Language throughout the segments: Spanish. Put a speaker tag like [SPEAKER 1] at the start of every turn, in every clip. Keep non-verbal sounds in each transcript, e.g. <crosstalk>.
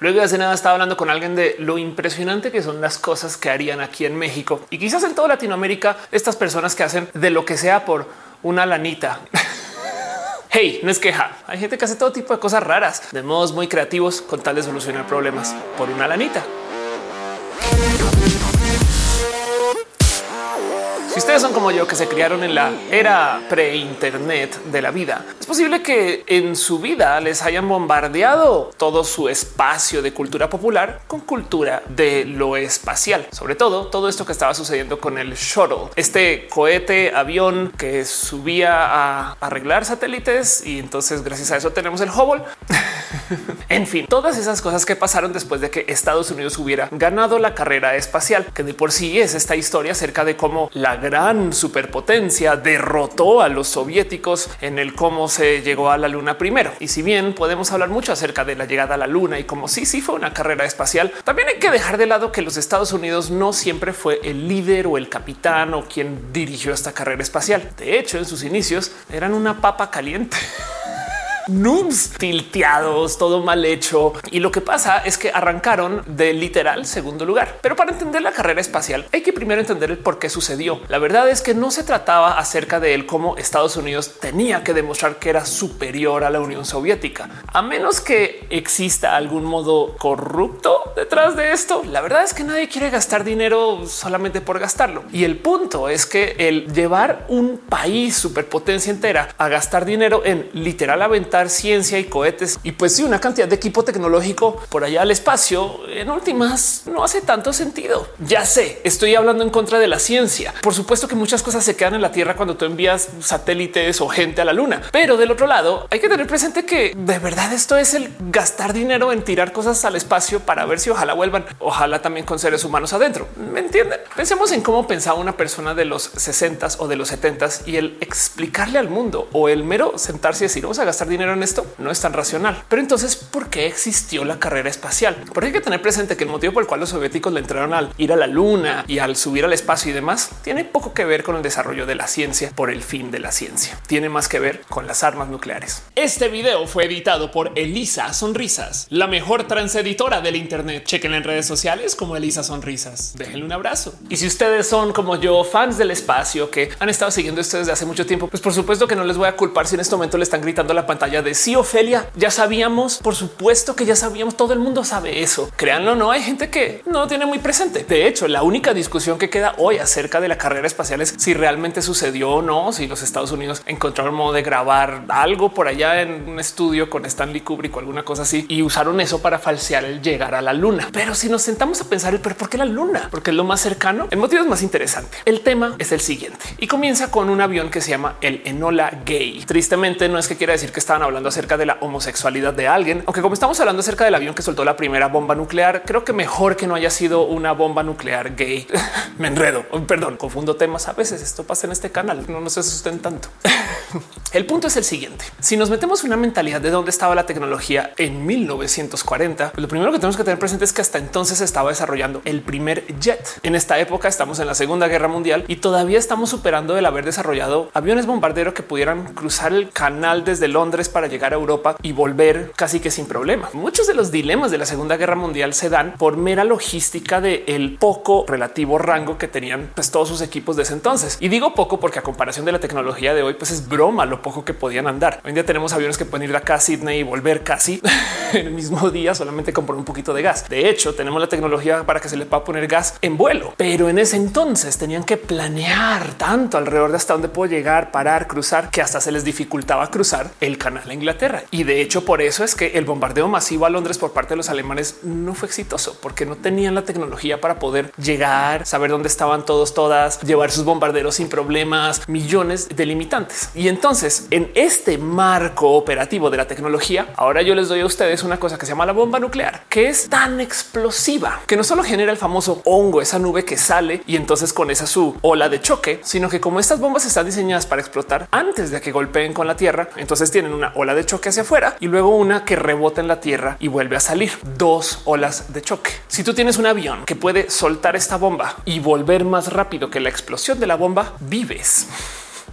[SPEAKER 1] Luego de hace nada estaba hablando con alguien de lo impresionante que son las cosas que harían aquí en México y quizás en toda Latinoamérica estas personas que hacen de lo que sea por una lanita. <laughs> Hey, no es queja. Hay gente que hace todo tipo de cosas raras de modos muy creativos con tal de solucionar problemas por una lanita. Ustedes son como yo que se criaron en la era pre-internet de la vida, es posible que en su vida les hayan bombardeado todo su espacio de cultura popular con cultura de lo espacial. Sobre todo todo esto que estaba sucediendo con el shuttle, este cohete avión que subía a arreglar satélites y entonces gracias a eso tenemos el Hubble. <laughs> en fin, todas esas cosas que pasaron después de que Estados Unidos hubiera ganado la carrera espacial, que de por sí es esta historia acerca de cómo la gran superpotencia derrotó a los soviéticos en el cómo se llegó a la luna primero. Y si bien podemos hablar mucho acerca de la llegada a la luna y como sí, sí fue una carrera espacial, también hay que dejar de lado que los Estados Unidos no siempre fue el líder o el capitán o quien dirigió esta carrera espacial. De hecho, en sus inicios eran una papa caliente. <laughs> noobs tilteados, todo mal hecho. Y lo que pasa es que arrancaron de literal segundo lugar. Pero para entender la carrera espacial hay que primero entender el por qué sucedió. La verdad es que no se trataba acerca de él como Estados Unidos tenía que demostrar que era superior a la Unión Soviética, a menos que exista algún modo corrupto detrás de esto. La verdad es que nadie quiere gastar dinero solamente por gastarlo. Y el punto es que el llevar un país superpotencia entera a gastar dinero en literal ciencia y cohetes y pues sí, una cantidad de equipo tecnológico por allá al espacio en últimas no hace tanto sentido. Ya sé, estoy hablando en contra de la ciencia. Por supuesto que muchas cosas se quedan en la Tierra cuando tú envías satélites o gente a la Luna, pero del otro lado hay que tener presente que de verdad esto es el gastar dinero en tirar cosas al espacio para ver si ojalá vuelvan, ojalá también con seres humanos adentro. ¿Me entienden? Pensemos en cómo pensaba una persona de los 60 o de los 70 y el explicarle al mundo o el mero sentarse y decir vamos a gastar dinero esto no es tan racional. Pero entonces, ¿por qué existió la carrera espacial? Porque hay que tener presente que el motivo por el cual los soviéticos le entraron al ir a la luna y al subir al espacio y demás tiene poco que ver con el desarrollo de la ciencia por el fin de la ciencia. Tiene más que ver con las armas nucleares. Este video fue editado por Elisa Sonrisas, la mejor transeditora del Internet. Chequen en redes sociales como Elisa Sonrisas. Déjenle un abrazo. Y si ustedes son como yo, fans del espacio que han estado siguiendo esto desde hace mucho tiempo, pues por supuesto que no les voy a culpar si en este momento le están gritando a la pantalla de sí, Ofelia. Ya sabíamos, por supuesto que ya sabíamos, todo el mundo sabe eso. Créanlo, no hay gente que no tiene muy presente. De hecho, la única discusión que queda hoy acerca de la carrera espacial es si realmente sucedió o no, si los Estados Unidos encontraron modo de grabar algo por allá en un estudio con Stanley Kubrick o alguna cosa así y usaron eso para falsear el llegar a la luna. Pero si nos sentamos a pensar, pero ¿por qué la luna? Porque es lo más cercano. El motivo es más interesante. El tema es el siguiente y comienza con un avión que se llama el Enola Gay. Tristemente no es que quiera decir que estaban hablando acerca de la homosexualidad de alguien, aunque como estamos hablando acerca del avión que soltó la primera bomba nuclear, creo que mejor que no haya sido una bomba nuclear gay. <laughs> Me enredo, perdón, confundo temas. A veces esto pasa en este canal, no nos asusten tanto. <laughs> el punto es el siguiente. Si nos metemos una mentalidad de dónde estaba la tecnología en 1940, pues lo primero que tenemos que tener presente es que hasta entonces estaba desarrollando el primer jet. En esta época estamos en la Segunda Guerra Mundial y todavía estamos superando el haber desarrollado aviones bombarderos que pudieran cruzar el canal desde Londres para llegar a Europa y volver casi que sin problema. Muchos de los dilemas de la Segunda Guerra Mundial se dan por mera logística de el poco relativo rango que tenían pues, todos sus equipos de ese entonces. Y digo poco porque a comparación de la tecnología de hoy, pues es broma lo poco que podían andar. Hoy en día tenemos aviones que pueden ir de acá a Sydney y volver casi <laughs> el mismo día solamente con un poquito de gas. De hecho, tenemos la tecnología para que se le pueda poner gas en vuelo, pero en ese entonces tenían que planear tanto alrededor de hasta dónde puedo llegar, parar, cruzar, que hasta se les dificultaba cruzar el canal a Inglaterra. Y de hecho, por eso es que el bombardeo masivo a Londres por parte de los alemanes no fue exitoso, porque no tenían la tecnología para poder llegar, saber dónde estaban todos, todas, llevar sus bombarderos sin problemas, millones de limitantes. Y entonces, en este marco operativo de la tecnología, ahora yo les doy a ustedes una cosa que se llama la bomba nuclear, que es tan explosiva que no solo genera el famoso hongo, esa nube que sale y entonces con esa su ola de choque, sino que como estas bombas están diseñadas para explotar antes de que golpeen con la tierra, entonces tienen una ola de choque hacia afuera y luego una que rebota en la tierra y vuelve a salir. Dos olas de choque. Si tú tienes un avión que puede soltar esta bomba y volver más rápido que la explosión de la bomba, vives.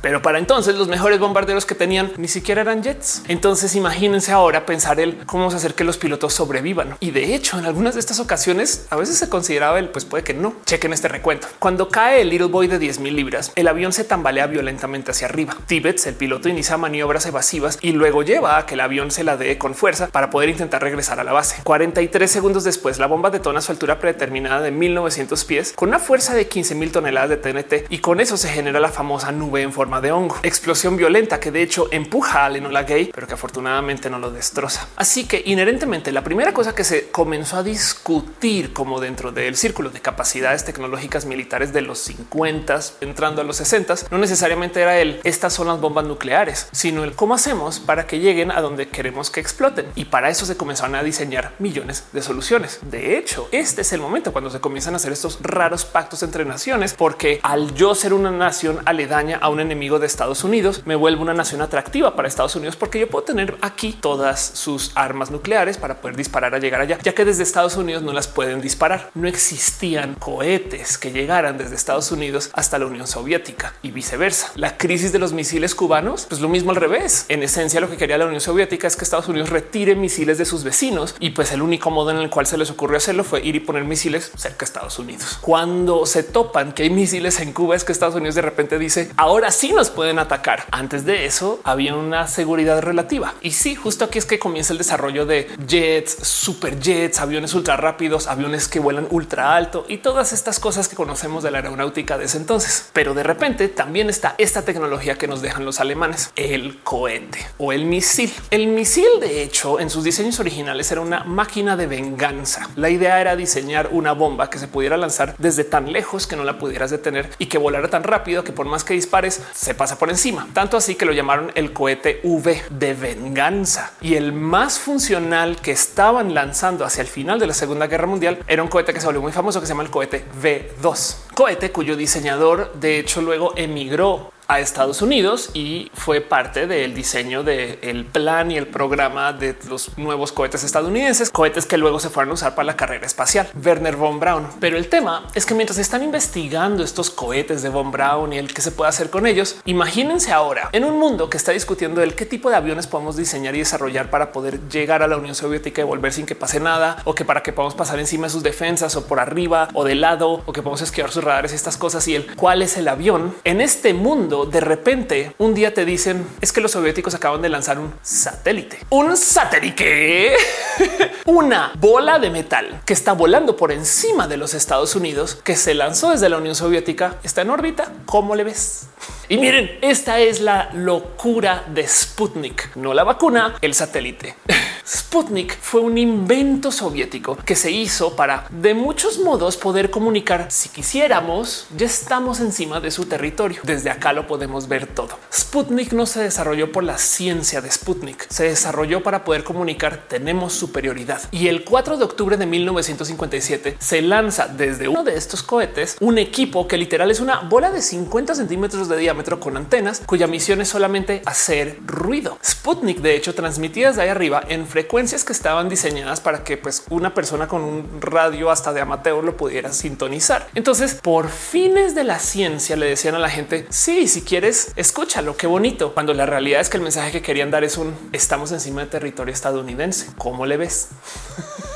[SPEAKER 1] Pero para entonces los mejores bombarderos que tenían ni siquiera eran jets. Entonces imagínense ahora pensar el cómo hacer que los pilotos sobrevivan. Y de hecho, en algunas de estas ocasiones a veces se consideraba el pues puede que no. Chequen este recuento. Cuando cae el Little Boy de 10 mil libras, el avión se tambalea violentamente hacia arriba. Tibets, el piloto, inicia maniobras evasivas y luego lleva a que el avión se la dé con fuerza para poder intentar regresar a la base. 43 segundos después, la bomba detona a su altura predeterminada de 1900 pies con una fuerza de 15 mil toneladas de TNT y con eso se genera la famosa nube en forma de hongo. Explosión violenta que de hecho empuja al Enola Gay, pero que afortunadamente no lo destroza. Así que inherentemente la primera cosa que se comenzó a discutir como dentro del círculo de capacidades tecnológicas militares de los 50 entrando a los 60 no necesariamente era el estas son las bombas nucleares, sino el cómo hacemos para que lleguen a donde queremos que exploten. Y para eso se comenzaron a diseñar millones de soluciones. De hecho, este es el momento cuando se comienzan a hacer estos raros pactos entre naciones, porque al yo ser una nación aledaña a un enemigo de Estados Unidos, me vuelvo una nación atractiva para Estados Unidos porque yo puedo tener aquí todas sus armas nucleares para poder disparar a llegar allá, ya que desde Estados Unidos no las pueden disparar. No existían cohetes que llegaran desde Estados Unidos hasta la Unión Soviética y viceversa. La crisis de los misiles cubanos, pues lo mismo al revés. En esencia, lo que quería la Unión Soviética es que Estados Unidos retire misiles de sus vecinos y pues el único modo en el cual se les ocurrió hacerlo fue ir y poner misiles cerca de Estados Unidos. Cuando se topan que hay misiles en Cuba es que Estados Unidos de repente dice ahora sí nos pueden atacar. Antes de eso había una seguridad relativa y sí, justo aquí es que comienza el desarrollo de jets, superjets, aviones ultra rápidos, aviones que vuelan ultra alto y todas estas cosas que conocemos de la aeronáutica de ese entonces. Pero de repente también está esta tecnología que nos dejan los alemanes, el cohete o el misil. El misil, de hecho, en sus diseños originales era una máquina de venganza. La idea era diseñar una bomba que se pudiera lanzar desde tan lejos que no la pudieras detener y que volara tan rápido que por más que dispares se pasa por encima. Tanto así que lo llamaron el cohete V de venganza y el más funcional que estaban lanzando hacia el final de la Segunda Guerra Mundial era un cohete que se volvió muy famoso que se llama el cohete V2, cohete cuyo diseñador de hecho luego emigró a Estados Unidos y fue parte del diseño del plan y el programa de los nuevos cohetes estadounidenses, cohetes que luego se fueron a usar para la carrera espacial. Werner von Braun. Pero el tema es que mientras están investigando estos cohetes de von Braun y el que se puede hacer con ellos, imagínense ahora en un mundo que está discutiendo el qué tipo de aviones podemos diseñar y desarrollar para poder llegar a la Unión Soviética y volver sin que pase nada o que para que podamos pasar encima de sus defensas o por arriba o de lado o que podamos esquivar sus radares y estas cosas y el cuál es el avión en este mundo de repente un día te dicen es que los soviéticos acaban de lanzar un satélite, un satélite, <laughs> una bola de metal que está volando por encima de los Estados Unidos, que se lanzó desde la Unión Soviética, está en órbita. ¿Cómo le ves? Y miren, esta es la locura de Sputnik, no la vacuna, el satélite. <laughs> Sputnik fue un invento soviético que se hizo para de muchos modos poder comunicar si quisiéramos, ya estamos encima de su territorio. Desde acá lo podemos ver todo. Sputnik no se desarrolló por la ciencia de Sputnik, se desarrolló para poder comunicar tenemos superioridad. Y el 4 de octubre de 1957 se lanza desde uno de estos cohetes un equipo que literal es una bola de 50 centímetros de diámetro con antenas cuya misión es solamente hacer ruido. Sputnik de hecho transmitía desde ahí arriba en frecuencias que estaban diseñadas para que pues una persona con un radio hasta de amateur lo pudiera sintonizar. Entonces, por fines de la ciencia le decían a la gente, sí, si quieres, escúchalo, qué bonito, cuando la realidad es que el mensaje que querían dar es un estamos encima de territorio estadounidense. ¿Cómo le ves?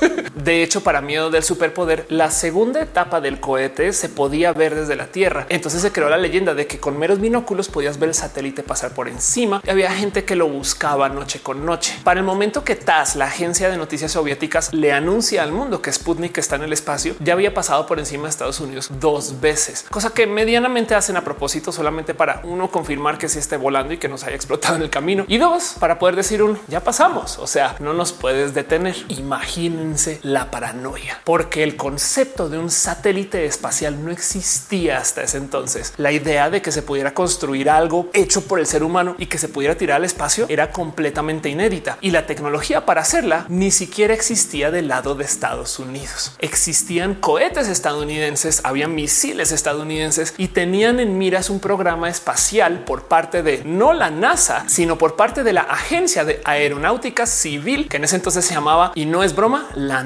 [SPEAKER 1] <laughs> De hecho, para miedo del superpoder, la segunda etapa del cohete se podía ver desde la Tierra. Entonces se creó la leyenda de que con meros binóculos podías ver el satélite pasar por encima. Y había gente que lo buscaba noche con noche. Para el momento que TAS, la agencia de noticias soviéticas, le anuncia al mundo que Sputnik está en el espacio, ya había pasado por encima de Estados Unidos dos veces, cosa que medianamente hacen a propósito solamente para uno confirmar que sí esté volando y que nos haya explotado en el camino y dos para poder decir un ya pasamos. O sea, no nos puedes detener. Imagínense la paranoia, porque el concepto de un satélite espacial no existía hasta ese entonces. La idea de que se pudiera construir algo hecho por el ser humano y que se pudiera tirar al espacio era completamente inédita y la tecnología para hacerla ni siquiera existía del lado de Estados Unidos. Existían cohetes estadounidenses, había misiles estadounidenses y tenían en miras un programa espacial por parte de no la NASA, sino por parte de la Agencia de Aeronáutica Civil, que en ese entonces se llamaba, y no es broma, la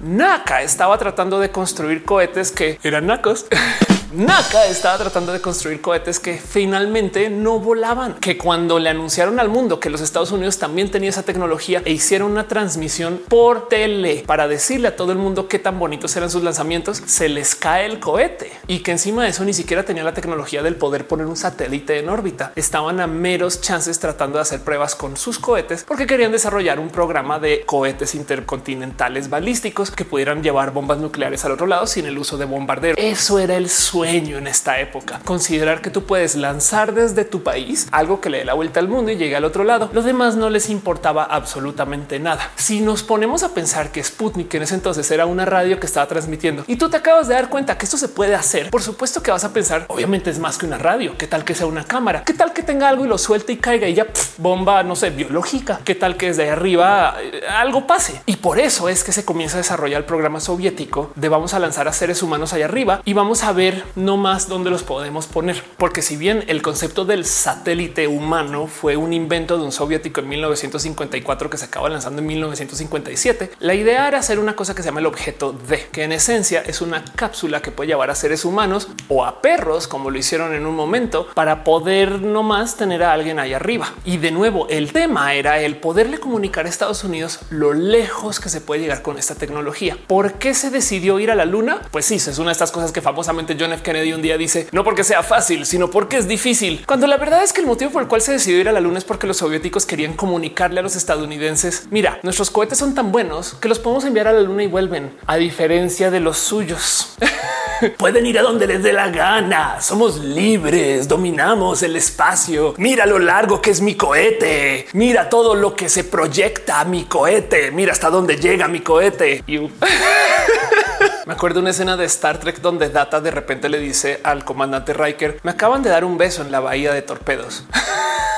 [SPEAKER 1] NACA. Estaba tratando de construir cohetes que eran nacos <laughs> NACA estaba tratando de construir cohetes que finalmente no volaban, que cuando le anunciaron al mundo que los Estados Unidos también tenía esa tecnología e hicieron una transmisión por tele para decirle a todo el mundo qué tan bonitos eran sus lanzamientos, se les cae el cohete y que encima de eso ni siquiera tenía la tecnología del poder poner un satélite en órbita. Estaban a meros chances tratando de hacer pruebas con sus cohetes porque querían desarrollar un programa de cohetes intercontinentales balísticos que pudieran llevar bombas nucleares al otro lado sin el uso de bombardero. Eso era el sueño en esta época. Considerar que tú puedes lanzar desde tu país algo que le dé la vuelta al mundo y llegue al otro lado. Los demás no les importaba absolutamente nada. Si nos ponemos a pensar que Sputnik en ese entonces era una radio que estaba transmitiendo y tú te acabas de dar cuenta que esto se puede hacer, por supuesto que vas a pensar, obviamente es más que una radio. ¿Qué tal que sea una cámara? ¿Qué tal que tenga algo y lo suelte y caiga y ya bomba, no sé, biológica? ¿Qué tal que desde arriba eh, algo pase? Y por eso es que se comienza a desarrollar el programa soviético de vamos a lanzar a seres humanos allá arriba y vamos a ver no más dónde los podemos poner. Porque si bien el concepto del satélite humano fue un invento de un soviético en 1954 que se acaba lanzando en 1957, la idea era hacer una cosa que se llama el objeto D, que en esencia es una cápsula que puede llevar a seres humanos o a perros, como lo hicieron en un momento, para poder no más tener a alguien ahí arriba. Y de nuevo, el tema era el poderle comunicar a Estados Unidos lo lejos que se puede llegar con esta tecnología. ¿Por qué se decidió ir a la luna? Pues sí, es una de estas cosas que famosamente John F. Kennedy un día dice, no porque sea fácil, sino porque es difícil. Cuando la verdad es que el motivo por el cual se decidió ir a la luna es porque los soviéticos querían comunicarle a los estadounidenses, mira, nuestros cohetes son tan buenos que los podemos enviar a la luna y vuelven, a diferencia de los suyos. <laughs> Pueden ir a donde les dé la gana. Somos libres, dominamos el espacio. Mira lo largo que es mi cohete. Mira todo lo que se proyecta mi cohete. Mira hasta dónde llega mi cohete. <laughs> Me acuerdo una escena de Star Trek donde Data de repente le dice al comandante Riker, me acaban de dar un beso en la bahía de torpedos. <laughs>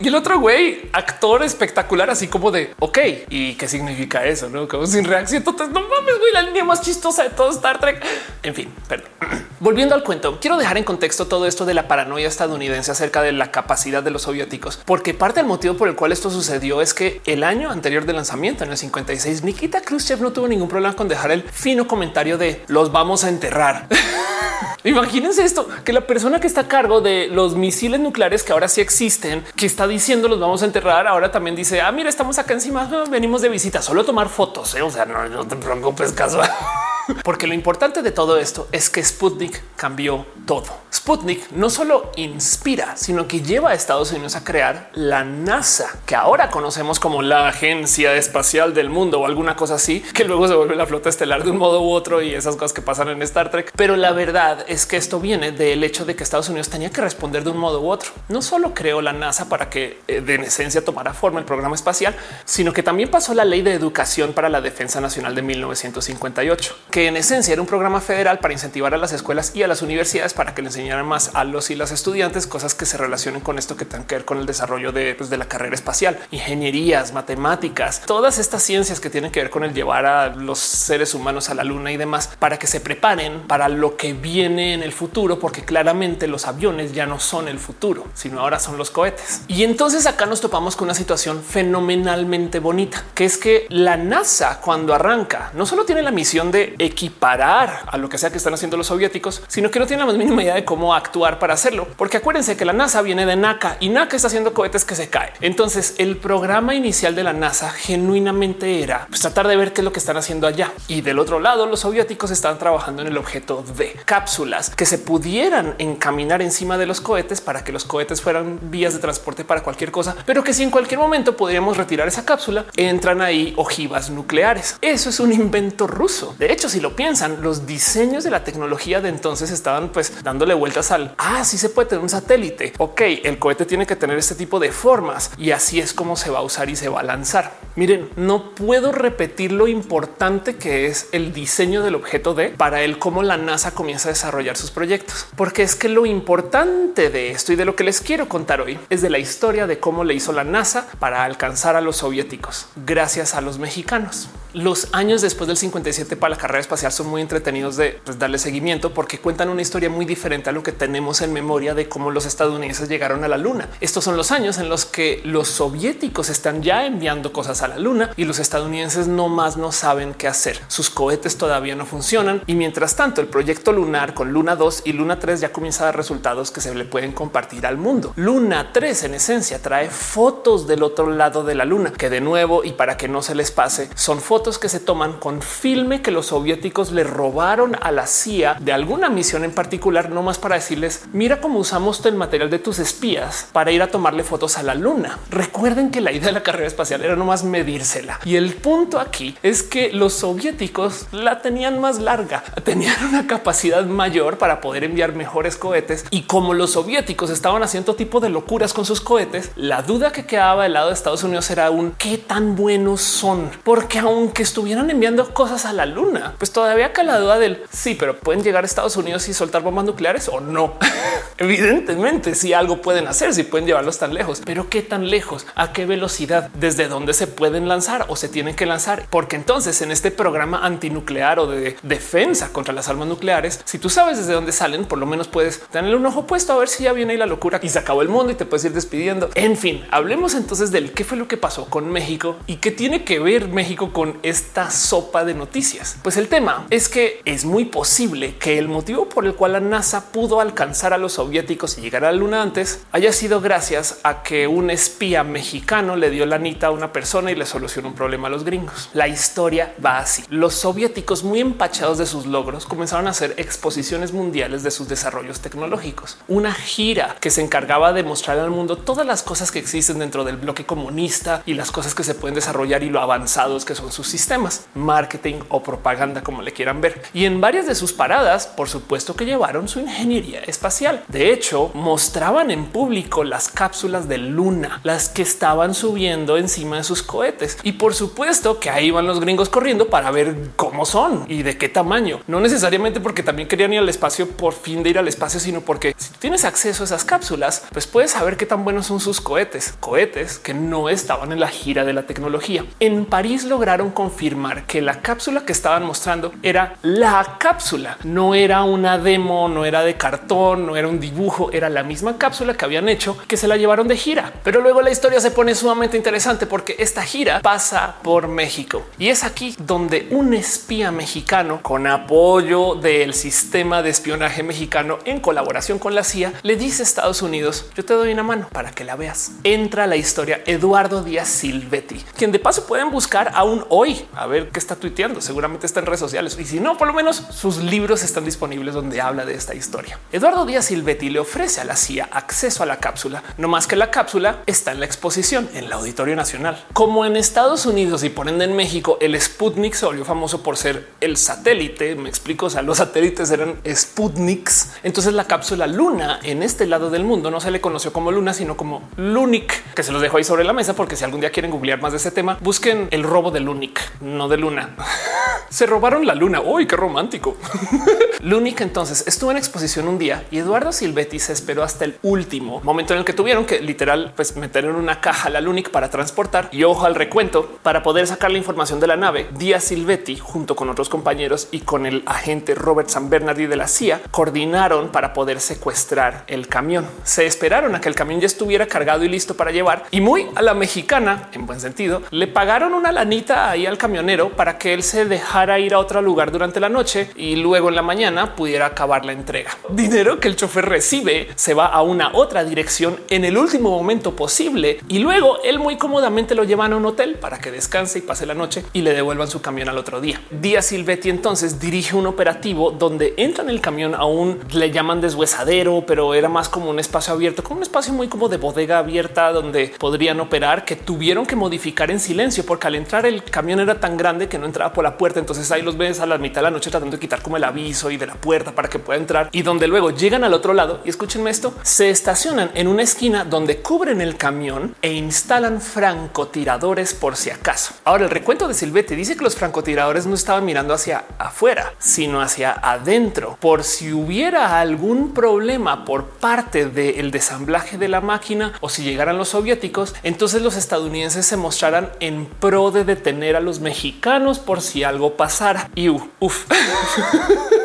[SPEAKER 1] Y el otro güey, actor espectacular, así como de ok, y qué significa eso? No como sin reacción. Entonces, no mames, güey, la línea más chistosa de todo Star Trek. En fin, perdón. <clears throat> Volviendo al cuento, quiero dejar en contexto todo esto de la paranoia estadounidense acerca de la capacidad de los soviéticos, porque parte del motivo por el cual esto sucedió es que el año anterior del lanzamiento, en el 56, Nikita Khrushchev no tuvo ningún problema con dejar el fino comentario de los vamos a enterrar. <laughs> Imagínense esto, que la persona que está a cargo de los misiles nucleares que ahora sí existen, que está diciendo los vamos a enterrar, ahora también dice, ah, mira, estamos acá encima, venimos de visita, solo tomar fotos, ¿eh? o sea, no, no te preocupes, caso. <laughs> Porque lo importante de todo esto es que Sputnik cambió todo. Sputnik no solo inspira, sino que lleva a Estados Unidos a crear la NASA, que ahora conocemos como la Agencia Espacial del Mundo o alguna cosa así, que luego se vuelve la flota estelar de un modo u otro y esas cosas que pasan en Star Trek. Pero la verdad es que esto viene del hecho de que Estados Unidos tenía que responder de un modo u otro. No solo creó la NASA para que eh, de en esencia tomara forma el programa espacial, sino que también pasó la ley de educación para la defensa nacional de 1958 que en esencia era un programa federal para incentivar a las escuelas y a las universidades para que le enseñaran más a los y las estudiantes cosas que se relacionen con esto que tengan que ver con el desarrollo de, pues, de la carrera espacial, ingenierías, matemáticas, todas estas ciencias que tienen que ver con el llevar a los seres humanos a la luna y demás para que se preparen para lo que viene en el futuro, porque claramente los aviones ya no son el futuro, sino ahora son los cohetes. Y entonces acá nos topamos con una situación fenomenalmente bonita, que es que la NASA cuando arranca no solo tiene la misión de equiparar a lo que sea que están haciendo los soviéticos, sino que no tiene la más mínima idea de cómo actuar para hacerlo. Porque acuérdense que la NASA viene de NACA y NACA está haciendo cohetes que se caen. Entonces el programa inicial de la NASA genuinamente era pues, tratar de ver qué es lo que están haciendo allá. Y del otro lado, los soviéticos estaban trabajando en el objeto de cápsulas que se pudieran encaminar encima de los cohetes para que los cohetes fueran vías de transporte para cualquier cosa, pero que si en cualquier momento podríamos retirar esa cápsula, entran ahí ojivas nucleares. Eso es un invento ruso. De hecho, si lo piensan, los diseños de la tecnología de entonces estaban pues dándole vueltas al ah, se puede tener un satélite. Ok, el cohete tiene que tener este tipo de formas y así es como se va a usar y se va a lanzar. Miren, no puedo repetir lo importante que es el diseño del objeto de para el cómo la NASA comienza a desarrollar sus proyectos, porque es que lo importante de esto y de lo que les quiero contar hoy es de la historia de cómo le hizo la NASA para alcanzar a los soviéticos gracias a los mexicanos. Los años después del 57 para la carrera espacial son muy entretenidos de pues, darle seguimiento porque cuentan una historia muy diferente a lo que tenemos en memoria de cómo los estadounidenses llegaron a la luna. Estos son los años en los que los soviéticos están ya enviando cosas a la luna y los estadounidenses no más no saben qué hacer. Sus cohetes todavía no funcionan y mientras tanto el proyecto lunar con Luna 2 y Luna 3 ya comienza a dar resultados que se le pueden compartir al mundo. Luna 3 en esencia trae fotos del otro lado de la luna que de nuevo y para que no se les pase son fotos que se toman con filme que los soviéticos le robaron a la CIA de alguna misión en particular, no más para decirles mira cómo usamos el material de tus espías para ir a tomarle fotos a la luna. Recuerden que la idea de la carrera espacial era nomás medírsela. Y el punto aquí es que los soviéticos la tenían más larga, tenían una capacidad mayor para poder enviar mejores cohetes. Y como los soviéticos estaban haciendo tipo de locuras con sus cohetes, la duda que quedaba del lado de Estados Unidos era un qué tan buenos son, porque aunque estuvieran enviando cosas a la luna, pues todavía acá la duda del sí, pero pueden llegar a Estados Unidos y soltar bombas nucleares o no. <laughs> Evidentemente, si algo pueden hacer, si pueden llevarlos tan lejos, pero qué tan lejos, a qué velocidad, desde dónde se pueden lanzar o se tienen que lanzar, porque entonces en este programa antinuclear o de defensa contra las armas nucleares, si tú sabes desde dónde salen, por lo menos puedes tener un ojo puesto a ver si ya viene ahí la locura y se acabó el mundo y te puedes ir despidiendo. En fin, hablemos entonces del qué fue lo que pasó con México y qué tiene que ver México con esta sopa de noticias. Pues el tema es que es muy posible que el motivo por el cual la NASA pudo alcanzar a los soviéticos y llegar a la luna antes haya sido gracias a que un espía mexicano le dio la anita a una persona y le solucionó un problema a los gringos. La historia va así. Los soviéticos muy empachados de sus logros comenzaron a hacer exposiciones mundiales de sus desarrollos tecnológicos. Una gira que se encargaba de mostrar al mundo todas las cosas que existen dentro del bloque comunista y las cosas que se pueden desarrollar y lo avanzados que son sus sistemas, marketing o propaganda, como le quieran ver. Y en varias de sus paradas, por supuesto que llevaron su ingeniería espacial. De hecho, mostraban en público las cápsulas de Luna, las que estaban subiendo encima de sus cohetes. Y por supuesto que ahí van los gringos corriendo para ver cómo son y de qué tamaño. No necesariamente porque también querían ir al espacio por fin de ir al espacio, sino porque si tienes acceso a esas cápsulas, pues puedes saber qué tan buenos son sus cohetes, cohetes que no estaban en la gira de la tecnología. En París lograron confirmar que la cápsula que estaban mostrando era la cápsula, no era una demo, no era de cartón, no era un dibujo, era la misma cápsula que habían hecho que se la llevaron de gira. Pero luego la historia se pone sumamente interesante porque esta gira pasa por México y es aquí donde un espía mexicano con apoyo del sistema de espionaje mexicano en colaboración con la CIA le dice a Estados Unidos yo te doy una mano para que la veas. Entra la historia Eduardo Díaz Silvetti, quien de paso pueden buscar aún hoy a ver qué está tuiteando. Seguramente está en sociales y si no, por lo menos sus libros están disponibles donde habla de esta historia. Eduardo Díaz Silvetti le ofrece a la CIA acceso a la cápsula, no más que la cápsula está en la exposición en el Auditorio Nacional. Como en Estados Unidos y por ende en México, el Sputnik se volvió famoso por ser el satélite. Me explico. O sea, los satélites eran Sputniks. Entonces la cápsula Luna en este lado del mundo no se le conoció como Luna, sino como Lunik, que se los dejo ahí sobre la mesa, porque si algún día quieren googlear más de ese tema, busquen el robo de Lunik, no de Luna. <laughs> se robaron la luna. Uy, qué romántico. <laughs> Lunik entonces estuvo en exposición un día y Eduardo Silvetti se esperó hasta el último momento en el que tuvieron que literal pues meter en una caja la Lunik para transportar y ojo al recuento para poder sacar la información de la nave. Díaz Silvetti junto con otros compañeros y con el agente Robert San Bernardi de la CIA coordinaron para poder secuestrar el camión. Se esperaron a que el camión ya estuviera cargado y listo para llevar y muy a la mexicana en buen sentido le pagaron una lanita ahí al camionero para que él se dejara ir a otro lugar durante la noche y luego en la mañana pudiera acabar la entrega. Dinero que el chofer recibe se va a una otra dirección en el último momento posible y luego él muy cómodamente lo llevan a un hotel para que descanse y pase la noche y le devuelvan su camión al otro día. Díaz Silvetti entonces dirige un operativo donde entra en el camión a un le llaman deshuesadero, pero era más como un espacio abierto, como un espacio muy como de bodega abierta donde podrían operar que tuvieron que modificar en silencio porque al entrar el camión era tan grande que no entraba por la puerta Entonces ahí los ves a la mitad de la noche tratando de quitar como el aviso y de la puerta para que pueda entrar y donde luego llegan al otro lado y escúchenme esto, se estacionan en una esquina donde cubren el camión e instalan francotiradores por si acaso. Ahora el recuento de Silvete dice que los francotiradores no estaban mirando hacia afuera, sino hacia adentro por si hubiera algún problema por parte del desamblaje de la máquina o si llegaran los soviéticos, entonces los estadounidenses se mostraran en pro de detener a los mexicanos por si algo Sara. Eu. Uf. <laughs>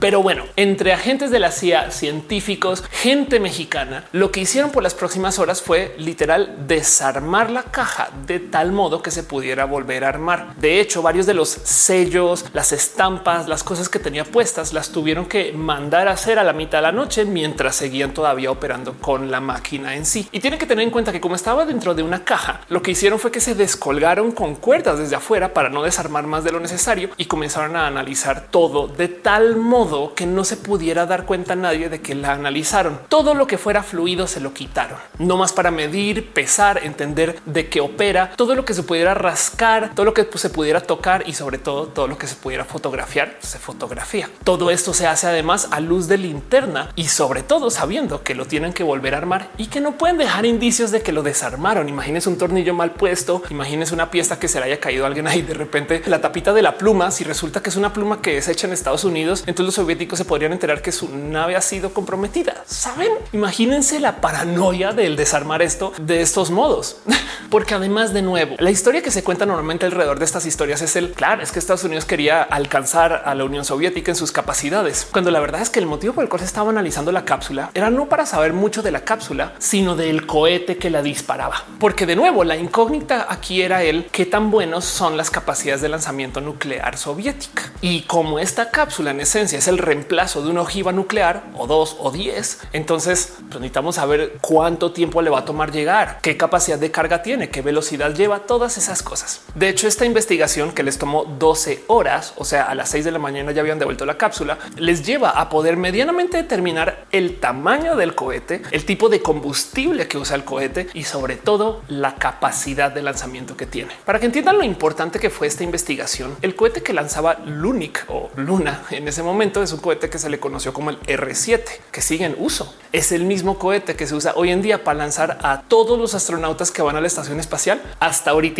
[SPEAKER 1] Pero bueno, entre agentes de la CIA, científicos, gente mexicana, lo que hicieron por las próximas horas fue literal desarmar la caja de tal modo que se pudiera volver a armar. De hecho, varios de los sellos, las estampas, las cosas que tenía puestas, las tuvieron que mandar a hacer a la mitad de la noche mientras seguían todavía operando con la máquina en sí. Y tienen que tener en cuenta que como estaba dentro de una caja, lo que hicieron fue que se descolgaron con cuerdas desde afuera para no desarmar más de lo necesario y comenzaron a analizar todo de tal modo que no se pudiera dar cuenta nadie de que la analizaron. Todo lo que fuera fluido se lo quitaron, no más para medir, pesar, entender de qué opera, todo lo que se pudiera rascar, todo lo que se pudiera tocar y sobre todo todo lo que se pudiera fotografiar, se fotografía. Todo esto se hace además a luz de linterna y sobre todo sabiendo que lo tienen que volver a armar y que no pueden dejar indicios de que lo desarmaron. Imagínense un tornillo mal puesto, imagínense una pieza que se le haya caído alguien ahí de repente la tapita de la pluma. Si resulta que es una pluma que es hecha en Estados Unidos, entonces soviéticos se podrían enterar que su nave ha sido comprometida. Saben, imagínense la paranoia del desarmar esto de estos modos, <laughs> porque además de nuevo, la historia que se cuenta normalmente alrededor de estas historias es el claro, es que Estados Unidos quería alcanzar a la Unión Soviética en sus capacidades, cuando la verdad es que el motivo por el cual se estaba analizando la cápsula era no para saber mucho de la cápsula, sino del cohete que la disparaba, porque de nuevo la incógnita aquí era el qué tan buenos son las capacidades de lanzamiento nuclear soviética. Y como esta cápsula en esencia es el reemplazo de una ojiva nuclear o dos o diez. Entonces pues, necesitamos saber cuánto tiempo le va a tomar llegar, qué capacidad de carga tiene, qué velocidad lleva, todas esas cosas. De hecho, esta investigación que les tomó 12 horas, o sea, a las 6 de la mañana ya habían devuelto la cápsula, les lleva a poder medianamente determinar el tamaño del cohete, el tipo de combustible que usa el cohete y sobre todo la capacidad de lanzamiento que tiene. Para que entiendan lo importante que fue esta investigación, el cohete que lanzaba Lunik o Luna en ese momento es un cohete que se le conoció como el R7, que sigue en uso. Es el mismo cohete que se usa hoy en día para lanzar a todos los astronautas que van a la estación espacial hasta ahorita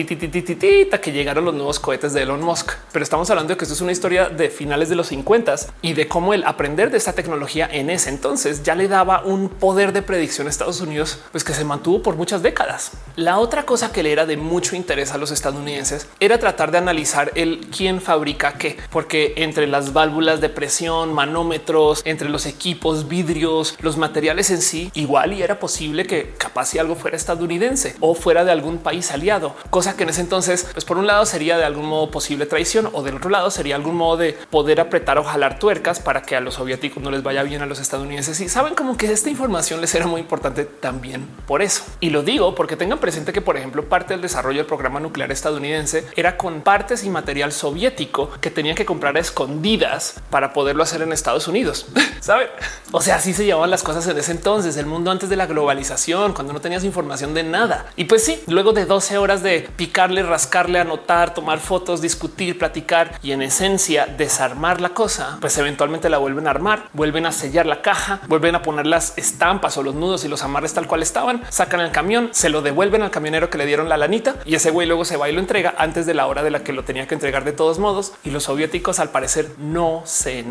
[SPEAKER 1] que llegaron los nuevos cohetes de Elon Musk. Pero estamos hablando de que esto es una historia de finales de los 50 y de cómo el aprender de esta tecnología en ese entonces ya le daba un poder de predicción a Estados Unidos, pues que se mantuvo por muchas décadas. La otra cosa que le era de mucho interés a los estadounidenses era tratar de analizar el quién fabrica qué, porque entre las válvulas de presión, manómetros, entre los equipos, vidrios, los materiales en sí, igual y era posible que capaz si algo fuera estadounidense o fuera de algún país aliado, cosa que en ese entonces, pues por un lado sería de algún modo posible traición o del otro lado sería algún modo de poder apretar o jalar tuercas para que a los soviéticos no les vaya bien a los estadounidenses. Y saben como que esta información les era muy importante también por eso. Y lo digo porque tengan presente que, por ejemplo, parte del desarrollo del programa nuclear estadounidense era con partes y material soviético que tenían que comprar escondidas para poderlo hacer en Estados Unidos. <laughs> Saben? O sea, así se llevaban las cosas en ese entonces, el mundo antes de la globalización, cuando no tenías información de nada. Y pues sí, luego de 12 horas de picarle, rascarle, anotar, tomar fotos, discutir, platicar y en esencia desarmar la cosa, pues eventualmente la vuelven a armar, vuelven a sellar la caja, vuelven a poner las estampas o los nudos y los amarres tal cual estaban, sacan el camión, se lo devuelven al camionero que le dieron la lanita y ese güey luego se va y lo entrega antes de la hora de la que lo tenía que entregar de todos modos. Y los soviéticos al parecer no se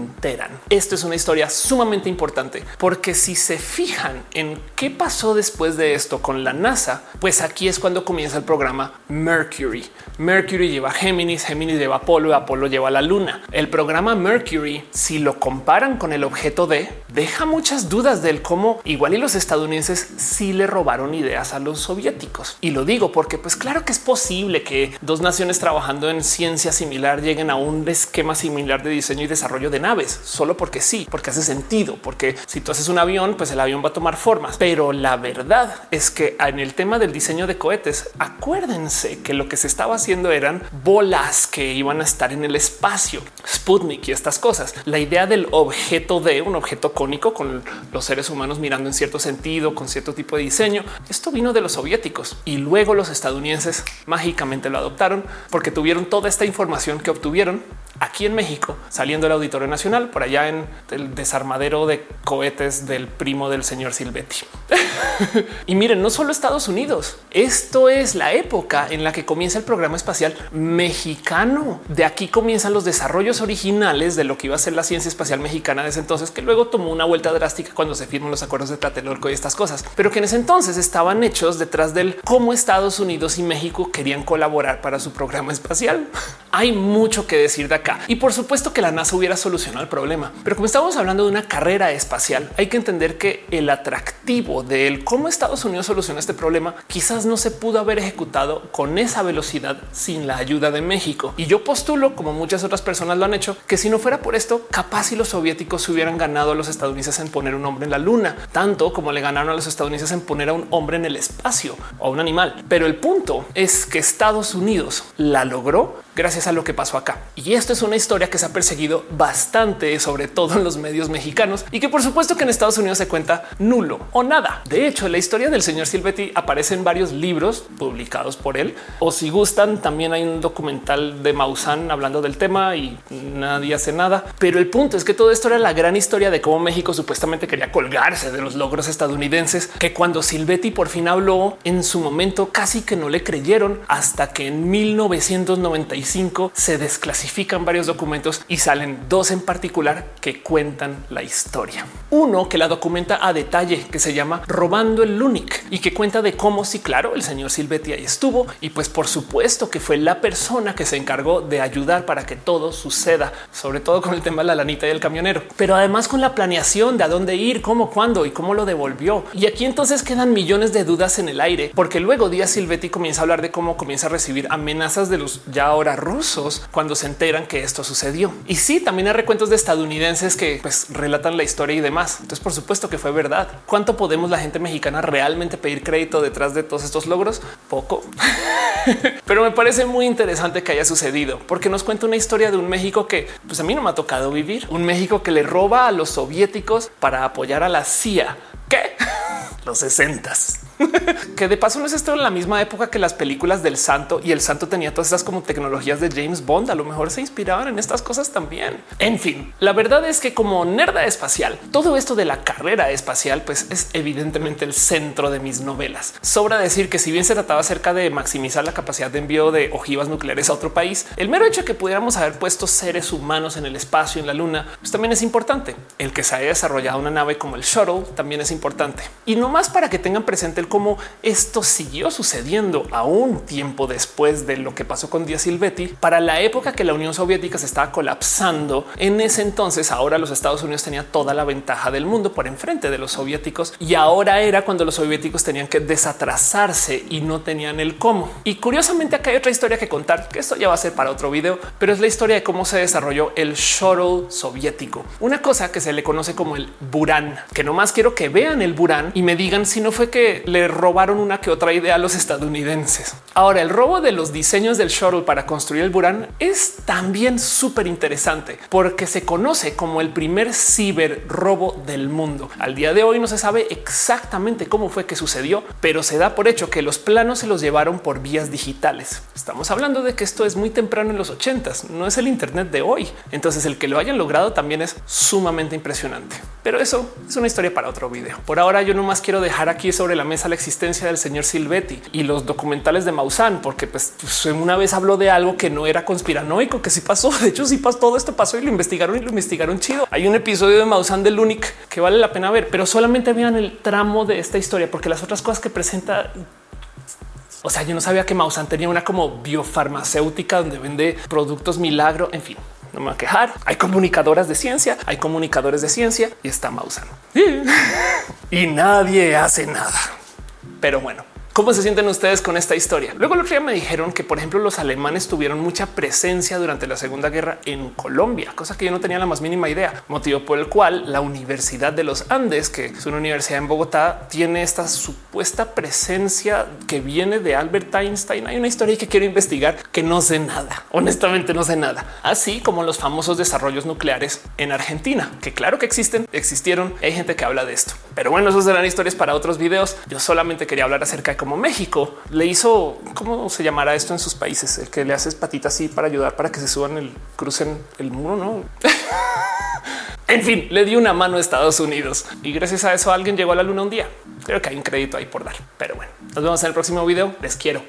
[SPEAKER 1] Esto es una historia sumamente importante porque si se fijan en qué pasó después de esto con la NASA, pues aquí es cuando comienza el programa Mercury. Mercury lleva Géminis, Géminis lleva Apolo, Apolo lleva la Luna. El programa Mercury, si lo comparan con el objeto D, deja muchas dudas del cómo igual y los estadounidenses sí le robaron ideas a los soviéticos. Y lo digo porque pues claro que es posible que dos naciones trabajando en ciencia similar lleguen a un esquema similar de diseño y desarrollo de nave solo porque sí, porque hace sentido, porque si tú haces un avión, pues el avión va a tomar formas. Pero la verdad es que en el tema del diseño de cohetes, acuérdense que lo que se estaba haciendo eran bolas que iban a estar en el espacio, Sputnik y estas cosas. La idea del objeto de un objeto cónico con los seres humanos mirando en cierto sentido, con cierto tipo de diseño, esto vino de los soviéticos y luego los estadounidenses mágicamente lo adoptaron porque tuvieron toda esta información que obtuvieron aquí en México, saliendo del Auditorio Nacional, por allá en el desarmadero de cohetes del primo del señor Silvetti. <laughs> y miren, no solo Estados Unidos, esto es la época en la que comienza el programa espacial mexicano. De aquí comienzan los desarrollos originales de lo que iba a ser la ciencia espacial mexicana desde entonces, que luego tomó una vuelta drástica cuando se firman los acuerdos de Tlatelolco y estas cosas, pero que en ese entonces estaban hechos detrás del cómo Estados Unidos y México querían colaborar para su programa espacial. <laughs> Hay mucho que decir de acá y por supuesto que la NASA hubiera solucionado el problema. Pero como estamos hablando de una carrera espacial, hay que entender que el atractivo de cómo Estados Unidos soluciona este problema quizás no se pudo haber ejecutado con esa velocidad sin la ayuda de México. Y yo postulo, como muchas otras personas lo han hecho, que si no fuera por esto, capaz si los soviéticos se hubieran ganado a los estadounidenses en poner un hombre en la luna, tanto como le ganaron a los estadounidenses en poner a un hombre en el espacio o a un animal. Pero el punto es que Estados Unidos la logró gracias a lo que pasó acá. Y esto es una historia que se ha perseguido bastante, sobre todo en los medios mexicanos y que por supuesto que en Estados Unidos se cuenta nulo o nada. De hecho, la historia del señor Silvetti aparece en varios libros publicados por él. O si gustan, también hay un documental de Maussan hablando del tema y nadie hace nada. Pero el punto es que todo esto era la gran historia de cómo México supuestamente quería colgarse de los logros estadounidenses, que cuando Silvetti por fin habló en su momento casi que no le creyeron hasta que en 1995 se desclasifican varios documentos y salen dos en particular que cuentan la historia. Uno que la documenta a detalle, que se llama Robando el Lunic y que cuenta de cómo, sí, claro, el señor Silvetti ahí estuvo y pues por supuesto que fue la persona que se encargó de ayudar para que todo suceda, sobre todo con el tema de la lanita y el camionero, pero además con la planeación de a dónde ir, cómo, cuándo y cómo lo devolvió. Y aquí entonces quedan millones de dudas en el aire, porque luego Díaz Silvetti comienza a hablar de cómo comienza a recibir amenazas de los ya ahora rusos cuando se enteran que esto sucedió. Y sí, también hay recuentos de estadounidenses que pues, relatan la historia y demás. Entonces, por supuesto que fue verdad. ¿Cuánto podemos la gente mexicana realmente pedir crédito detrás de todos estos logros? Poco. <laughs> Pero me parece muy interesante que haya sucedido porque nos cuenta una historia de un México que pues a mí no me ha tocado vivir. Un México que le roba a los soviéticos para apoyar a la CIA. ¿Qué? <laughs> Los sesentas. <laughs> que de paso no es esto en la misma época que las películas del santo y el santo tenía todas esas como tecnologías de James Bond. A lo mejor se inspiraban en estas cosas también. En fin, la verdad es que como nerda espacial, todo esto de la carrera espacial, pues es evidentemente el centro de mis novelas. Sobra decir que si bien se trataba acerca de maximizar la capacidad de envío de ojivas nucleares a otro país, el mero hecho de que pudiéramos haber puesto seres humanos en el espacio, en la luna, pues también es importante. El que se haya desarrollado una nave como el shuttle también es importante. Y no más para que tengan presente el cómo esto siguió sucediendo a un tiempo después de lo que pasó con Díaz Silvetti. Para la época que la Unión Soviética se estaba colapsando, en ese entonces ahora los Estados Unidos tenían toda la ventaja del mundo por enfrente de los soviéticos y ahora era cuando los soviéticos tenían que desatrasarse y no tenían el cómo. Y curiosamente acá hay otra historia que contar, que esto ya va a ser para otro video, pero es la historia de cómo se desarrolló el shuttle soviético, una cosa que se le conoce como el Buran, que nomás quiero que vean el Buran y me digan si no fue que le robaron una que otra idea a los estadounidenses. Ahora, el robo de los diseños del shuttle para construir el Buran es también súper interesante porque se conoce como el primer ciber robo del mundo. Al día de hoy no se sabe exactamente cómo fue que sucedió, pero se da por hecho que los planos se los llevaron por vías digitales. Estamos hablando de que esto es muy temprano en los ochentas, no es el Internet de hoy. Entonces el que lo hayan logrado también es sumamente impresionante. Pero eso es una historia para otro video. Por ahora yo nomás quiero dejar aquí sobre la mesa la existencia del señor Silvetti y los documentales de Maussan, porque pues, pues, una vez habló de algo que no era conspiranoico, que sí pasó. <laughs> De hecho, sí pasó todo esto pasó y lo investigaron y lo investigaron chido. Hay un episodio de Maussan del Unic que vale la pena ver, pero solamente vean el tramo de esta historia, porque las otras cosas que presenta o sea, yo no sabía que Maussan tenía una como biofarmacéutica donde vende productos milagro. En fin, no me voy a quejar. Hay comunicadoras de ciencia, hay comunicadores de ciencia y está Maussan <laughs> y nadie hace nada. Pero bueno, ¿Cómo se sienten ustedes con esta historia? Luego el otro día me dijeron que, por ejemplo, los alemanes tuvieron mucha presencia durante la Segunda Guerra en Colombia, cosa que yo no tenía la más mínima idea, motivo por el cual la Universidad de los Andes, que es una universidad en Bogotá, tiene esta supuesta presencia que viene de Albert Einstein. Hay una historia que quiero investigar que no sé nada. Honestamente no sé nada. Así como los famosos desarrollos nucleares en Argentina, que claro que existen, existieron. Hay gente que habla de esto. Pero bueno, esos serán historias para otros videos. Yo solamente quería hablar acerca de cómo México le hizo, ¿cómo se llamará esto en sus países? El que le haces patitas así para ayudar para que se suban el crucen el muro, ¿no? <laughs> En fin, le dio una mano a Estados Unidos y gracias a eso alguien llegó a la luna un día. Creo que hay un crédito ahí por dar, pero bueno, nos vemos en el próximo video. Les quiero.